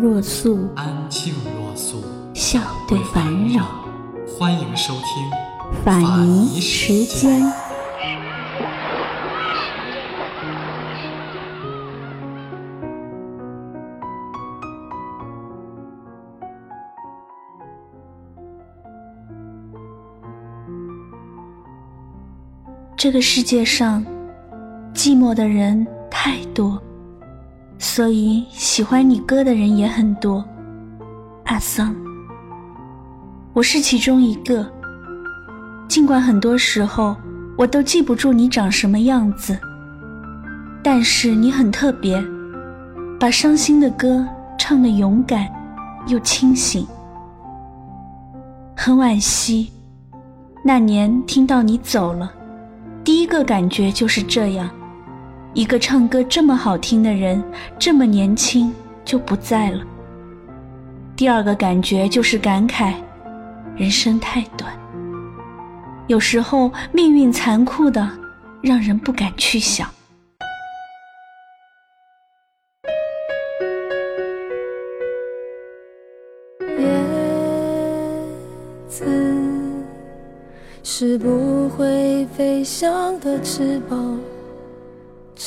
若素，安静若素，笑对烦扰。欢迎收听法尼时间。这个世界上，寂寞的人太多，所以喜欢你歌的人也很多。阿桑，我是其中一个。尽管很多时候我都记不住你长什么样子，但是你很特别，把伤心的歌唱得勇敢又清醒。很惋惜，那年听到你走了。第一个感觉就是这样，一个唱歌这么好听的人，这么年轻就不在了。第二个感觉就是感慨，人生太短，有时候命运残酷的让人不敢去想。是不会飞翔的翅膀，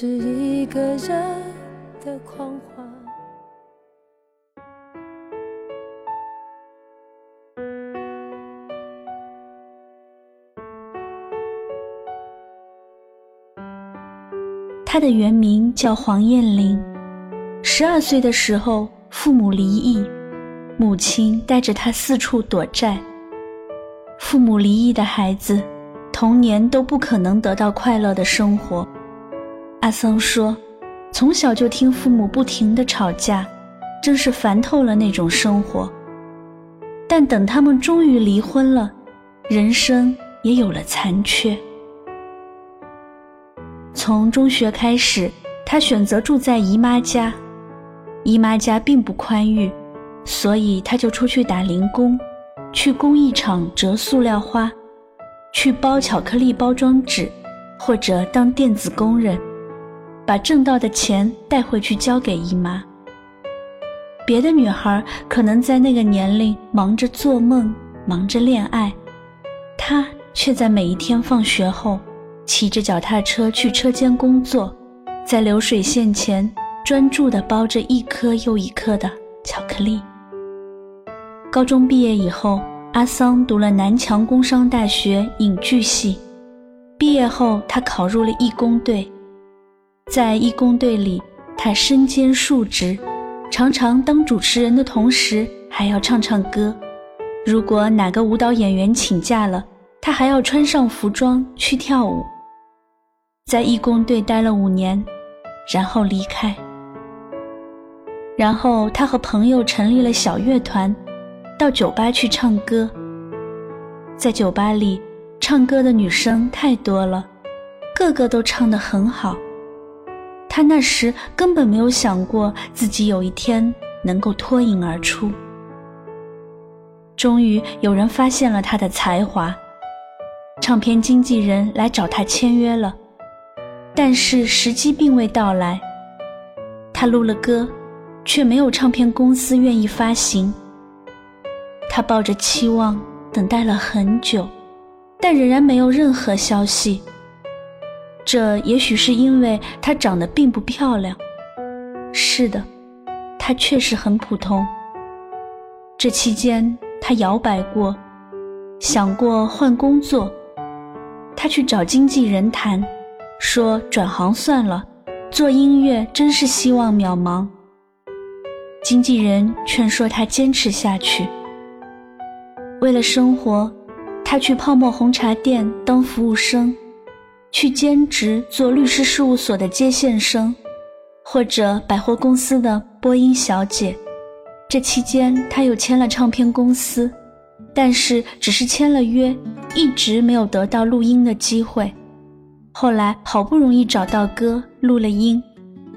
是一个人的狂欢。他的原名叫黄艳玲，十二岁的时候父母离异，母亲带着他四处躲债。父母离异的孩子。童年都不可能得到快乐的生活，阿桑说：“从小就听父母不停的吵架，真是烦透了那种生活。但等他们终于离婚了，人生也有了残缺。从中学开始，他选择住在姨妈家，姨妈家并不宽裕，所以他就出去打零工，去工艺厂折塑料花。”去包巧克力包装纸，或者当电子工人，把挣到的钱带回去交给姨妈。别的女孩可能在那个年龄忙着做梦，忙着恋爱，她却在每一天放学后，骑着脚踏车去车间工作，在流水线前专注地包着一颗又一颗的巧克力。高中毕业以后。阿桑读了南强工商大学影剧系，毕业后他考入了义工队，在义工队里，他身兼数职，常常当主持人的同时还要唱唱歌。如果哪个舞蹈演员请假了，他还要穿上服装去跳舞。在义工队待了五年，然后离开。然后他和朋友成立了小乐团。到酒吧去唱歌，在酒吧里唱歌的女生太多了，个个都唱得很好。他那时根本没有想过自己有一天能够脱颖而出。终于有人发现了他的才华，唱片经纪人来找他签约了，但是时机并未到来。他录了歌，却没有唱片公司愿意发行。他抱着期望等待了很久，但仍然没有任何消息。这也许是因为她长得并不漂亮。是的，她确实很普通。这期间，她摇摆过，想过换工作。她去找经纪人谈，说转行算了，做音乐真是希望渺茫。经纪人劝说她坚持下去。为了生活，他去泡沫红茶店当服务生，去兼职做律师事务所的接线生，或者百货公司的播音小姐。这期间，他又签了唱片公司，但是只是签了约，一直没有得到录音的机会。后来好不容易找到歌，录了音，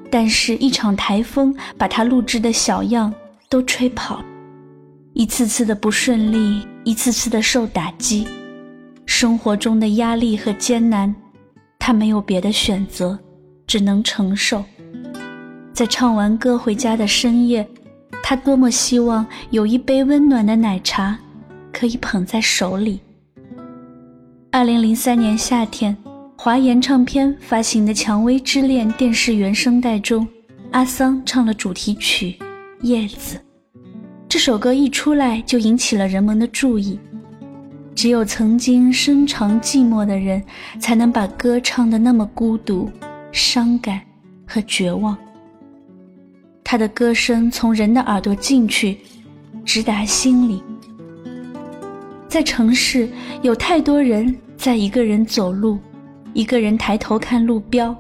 但是一场台风把他录制的小样都吹跑。一次次的不顺利，一次次的受打击，生活中的压力和艰难，他没有别的选择，只能承受。在唱完歌回家的深夜。他多么希望有一杯温暖的奶茶，可以捧在手里。二零零三年夏天，华研唱片发行的《蔷薇之恋》电视原声带中，阿桑唱了主题曲《叶子》。这首歌一出来就引起了人们的注意。只有曾经深藏寂寞的人，才能把歌唱得那么孤独、伤感和绝望。他的歌声从人的耳朵进去，直达心里。在城市，有太多人在一个人走路，一个人抬头看路标，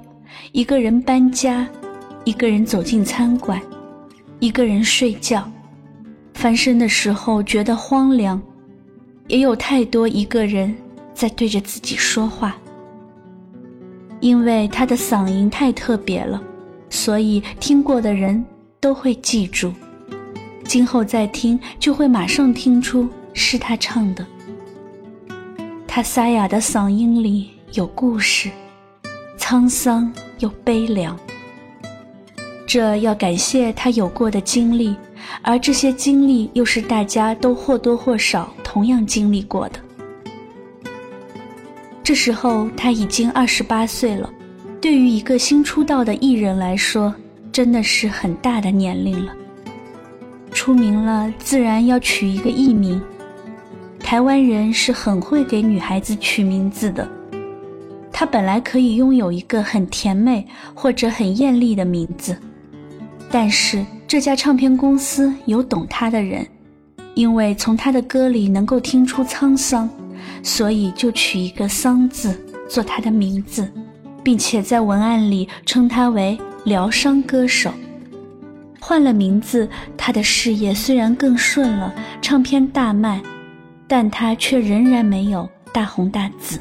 一个人搬家，一个人走进餐馆，一个人睡觉。翻身的时候觉得荒凉，也有太多一个人在对着自己说话。因为他的嗓音太特别了，所以听过的人。都会记住，今后再听就会马上听出是他唱的。他沙哑的嗓音里有故事，沧桑又悲凉。这要感谢他有过的经历，而这些经历又是大家都或多或少同样经历过的。这时候他已经二十八岁了，对于一个新出道的艺人来说。真的是很大的年龄了，出名了自然要取一个艺名。台湾人是很会给女孩子取名字的，她本来可以拥有一个很甜美或者很艳丽的名字，但是这家唱片公司有懂他的人，因为从他的歌里能够听出沧桑，所以就取一个“桑”字做他的名字，并且在文案里称他为。疗伤歌手，换了名字，他的事业虽然更顺了，唱片大卖，但他却仍然没有大红大紫。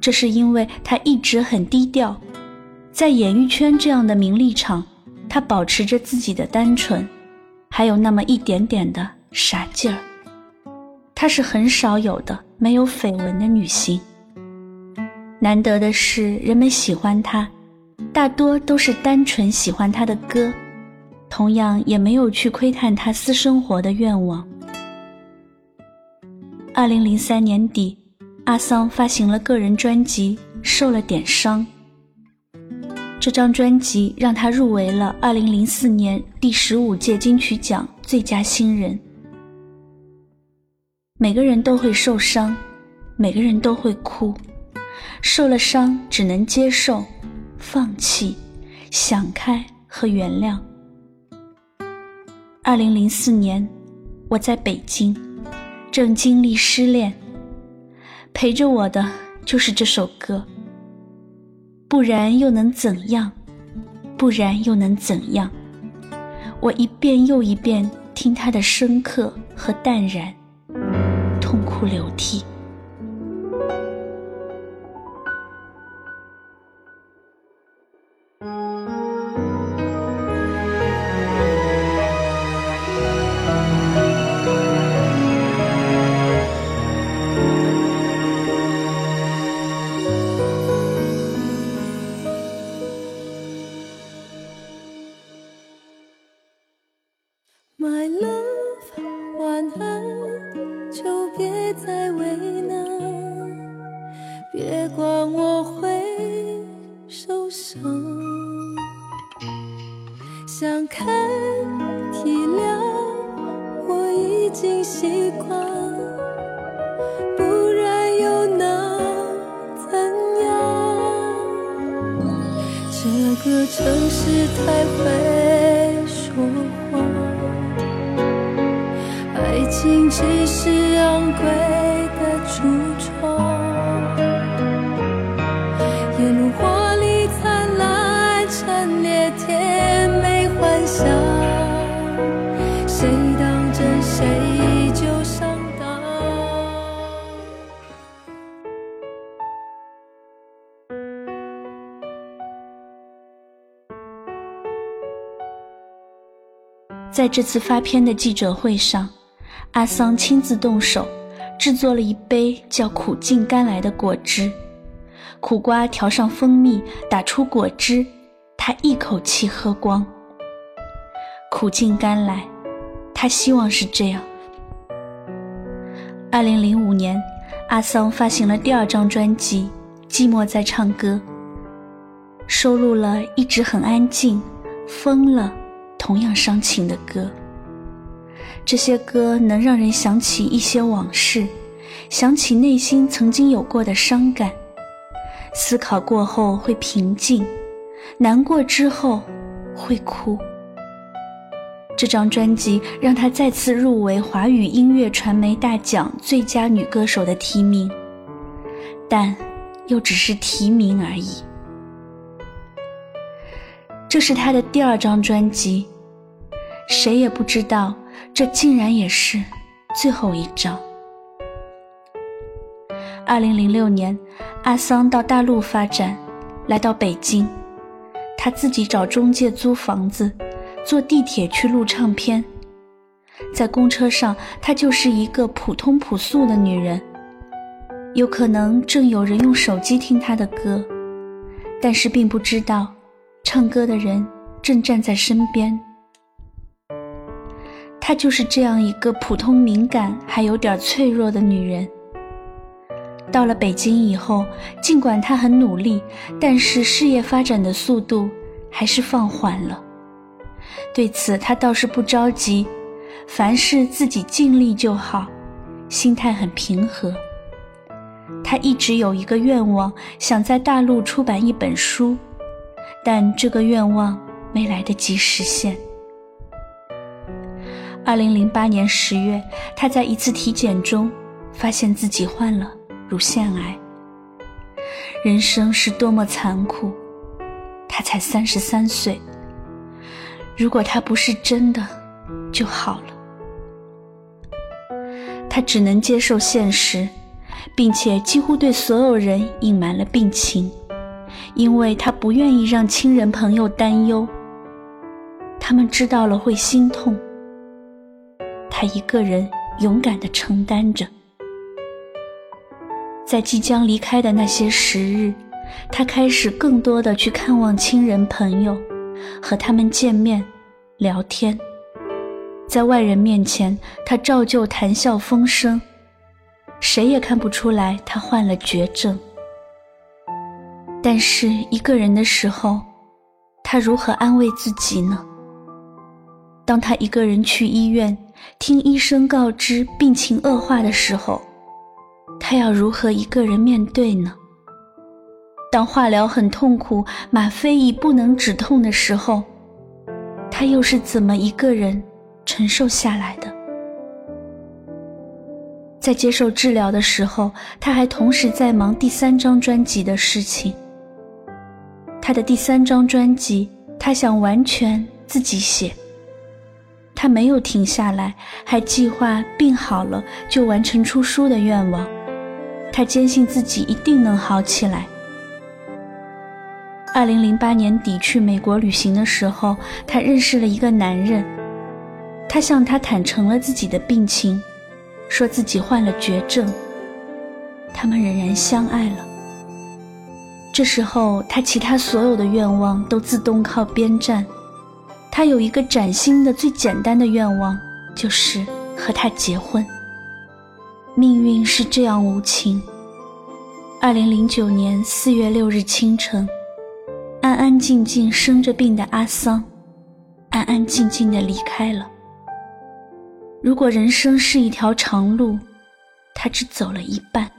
这是因为他一直很低调，在演艺圈这样的名利场，他保持着自己的单纯，还有那么一点点的傻劲儿。她是很少有的没有绯闻的女星。难得的是，人们喜欢她。大多都是单纯喜欢他的歌，同样也没有去窥探他私生活的愿望。二零零三年底，阿桑发行了个人专辑《受了点伤》。这张专辑让他入围了二零零四年第十五届金曲奖最佳新人。每个人都会受伤，每个人都会哭，受了伤只能接受。放弃、想开和原谅。二零零四年，我在北京，正经历失恋，陪着我的就是这首歌。不然又能怎样？不然又能怎样？我一遍又一遍听他的深刻和淡然，痛哭流涕。这城市太会说谎，爱情只是昂贵的橱窗。在这次发片的记者会上，阿桑亲自动手制作了一杯叫苦尽甘来的果汁，苦瓜调上蜂蜜，打出果汁，他一口气喝光。苦尽甘来，他希望是这样。二零零五年，阿桑发行了第二张专辑《寂寞在唱歌》，收录了一直很安静、疯了。同样伤情的歌，这些歌能让人想起一些往事，想起内心曾经有过的伤感。思考过后会平静，难过之后会哭。这张专辑让她再次入围华语音乐传媒大奖最佳女歌手的提名，但又只是提名而已。这是她的第二张专辑。谁也不知道，这竟然也是最后一张。二零零六年，阿桑到大陆发展，来到北京，他自己找中介租房子，坐地铁去录唱片。在公车上，她就是一个普通朴素的女人。有可能正有人用手机听她的歌，但是并不知道，唱歌的人正站在身边。她就是这样一个普通、敏感还有点脆弱的女人。到了北京以后，尽管她很努力，但是事业发展的速度还是放缓了。对此，她倒是不着急，凡事自己尽力就好，心态很平和。她一直有一个愿望，想在大陆出版一本书，但这个愿望没来得及实现。二零零八年十月，他在一次体检中发现自己患了乳腺癌。人生是多么残酷！他才三十三岁，如果他不是真的就好了。他只能接受现实，并且几乎对所有人隐瞒了病情，因为他不愿意让亲人朋友担忧。他们知道了会心痛。他一个人勇敢地承担着，在即将离开的那些时日，他开始更多的去看望亲人朋友，和他们见面、聊天。在外人面前，他照旧谈笑风生，谁也看不出来他患了绝症。但是一个人的时候，他如何安慰自己呢？当他一个人去医院。听医生告知病情恶化的时候，他要如何一个人面对呢？当化疗很痛苦，吗啡已不能止痛的时候，他又是怎么一个人承受下来的？在接受治疗的时候，他还同时在忙第三张专辑的事情。他的第三张专辑，他想完全自己写。他没有停下来，还计划病好了就完成出书的愿望。他坚信自己一定能好起来。二零零八年底去美国旅行的时候，他认识了一个男人，他向他坦诚了自己的病情，说自己患了绝症。他们仍然相爱了。这时候，他其他所有的愿望都自动靠边站。他有一个崭新的、最简单的愿望，就是和他结婚。命运是这样无情。二零零九年四月六日清晨，安安静静生着病的阿桑，安安静静的离开了。如果人生是一条长路，他只走了一半。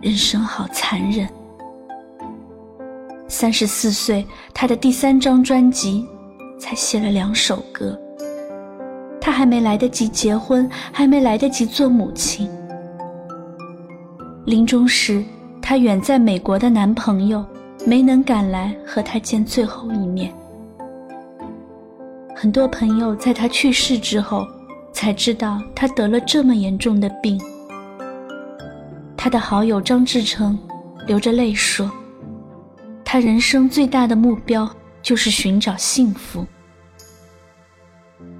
人生好残忍。三十四岁，他的第三张专辑才写了两首歌。他还没来得及结婚，还没来得及做母亲。临终时，她远在美国的男朋友没能赶来和她见最后一面。很多朋友在她去世之后，才知道她得了这么严重的病。他的好友张志成流着泪说：“他人生最大的目标就是寻找幸福。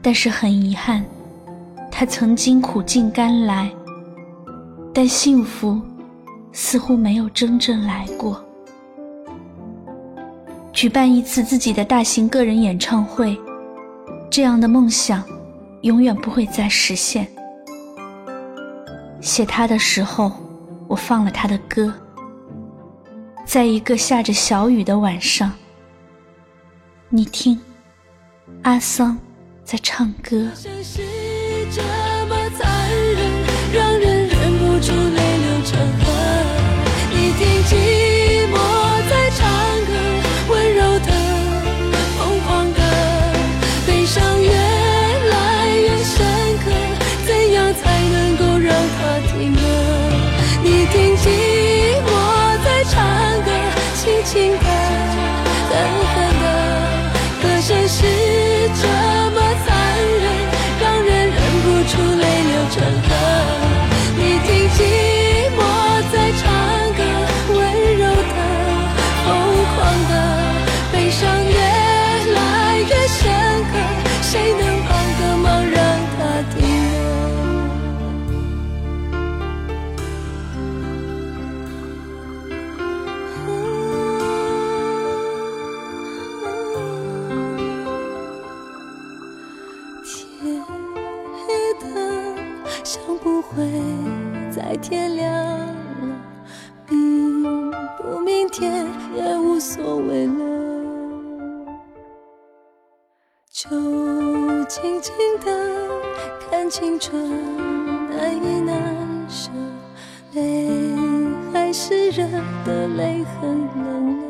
但是很遗憾，他曾经苦尽甘来，但幸福似乎没有真正来过。举办一次自己的大型个人演唱会，这样的梦想永远不会再实现。写他的时候。”我放了他的歌，在一个下着小雨的晚上，你听，阿桑在唱歌。静的看青春难以难舍，泪还是热的，泪很冷。